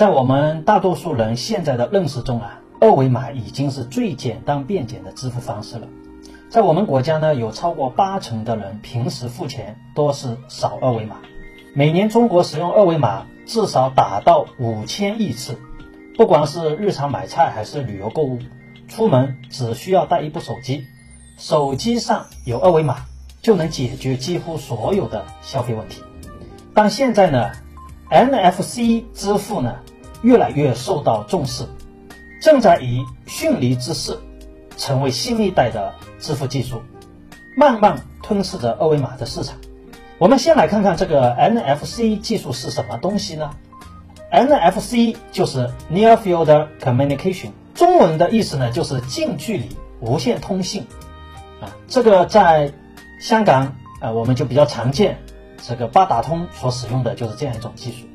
在我们大多数人现在的认识中啊，二维码已经是最简单便捷的支付方式了。在我们国家呢，有超过八成的人平时付钱都是扫二维码。每年中国使用二维码至少达到五千亿次。不管是日常买菜还是旅游购物，出门只需要带一部手机，手机上有二维码就能解决几乎所有的消费问题。但现在呢，NFC 支付呢？越来越受到重视，正在以迅雷之势成为新一代的支付技术，慢慢吞噬着二维码的市场。我们先来看看这个 NFC 技术是什么东西呢？NFC 就是 Near Field Communication，中文的意思呢就是近距离无线通信。啊，这个在香港啊，我们就比较常见，这个八达通所使用的就是这样一种技术。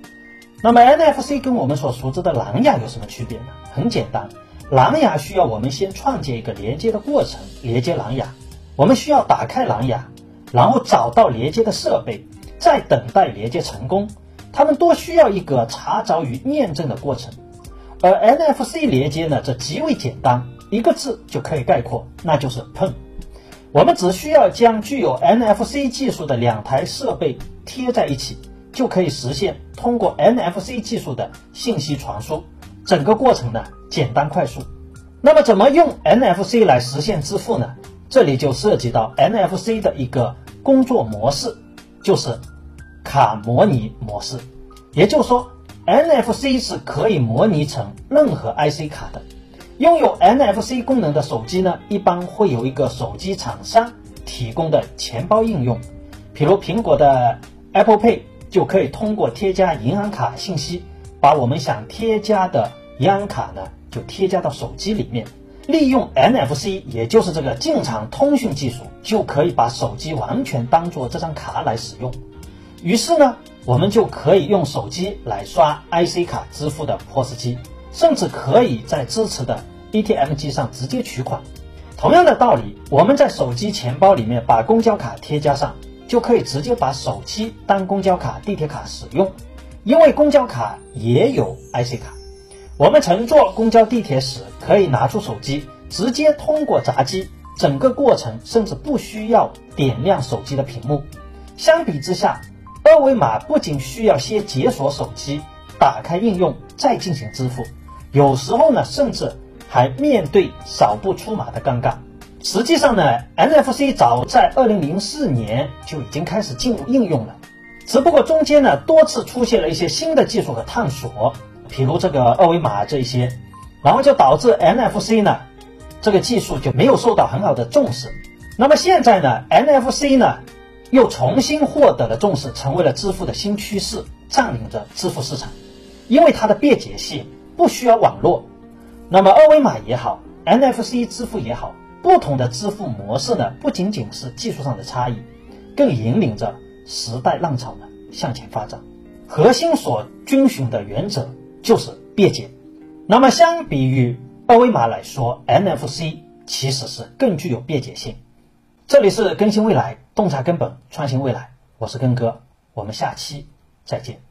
那么 NFC 跟我们所熟知的蓝牙有什么区别呢？很简单，蓝牙需要我们先创建一个连接的过程，连接蓝牙。我们需要打开蓝牙，然后找到连接的设备，再等待连接成功。它们都需要一个查找与验证的过程。而 NFC 连接呢，则极为简单，一个字就可以概括，那就是碰。我们只需要将具有 NFC 技术的两台设备贴在一起。就可以实现通过 NFC 技术的信息传输，整个过程呢简单快速。那么怎么用 NFC 来实现支付呢？这里就涉及到 NFC 的一个工作模式，就是卡模拟模式。也就是说，NFC 是可以模拟成任何 IC 卡的。拥有 NFC 功能的手机呢，一般会有一个手机厂商提供的钱包应用，比如苹果的 Apple Pay。就可以通过添加银行卡信息，把我们想添加的银行卡呢，就添加到手机里面。利用 NFC，也就是这个近场通讯技术，就可以把手机完全当做这张卡来使用。于是呢，我们就可以用手机来刷 IC 卡支付的 POS 机，甚至可以在支持的 ATM 机上直接取款。同样的道理，我们在手机钱包里面把公交卡添加上。就可以直接把手机当公交卡、地铁卡使用，因为公交卡也有 IC 卡。我们乘坐公交、地铁时，可以拿出手机，直接通过闸机，整个过程甚至不需要点亮手机的屏幕。相比之下，二维码不仅需要先解锁手机、打开应用再进行支付，有时候呢，甚至还面对扫不出码的尴尬。实际上呢，NFC 早在二零零四年就已经开始进入应用了，只不过中间呢多次出现了一些新的技术和探索，比如这个二维码这一些，然后就导致 NFC 呢这个技术就没有受到很好的重视。那么现在呢，NFC 呢又重新获得了重视，成为了支付的新趋势，占领着支付市场，因为它的便捷性不需要网络。那么二维码也好，NFC 支付也好。不同的支付模式呢，不仅仅是技术上的差异，更引领着时代浪潮呢向前发展。核心所遵循的原则就是便捷。那么，相比于二维码来说，NFC 其实是更具有便捷性。这里是更新未来，洞察根本，创新未来，我是根哥，我们下期再见。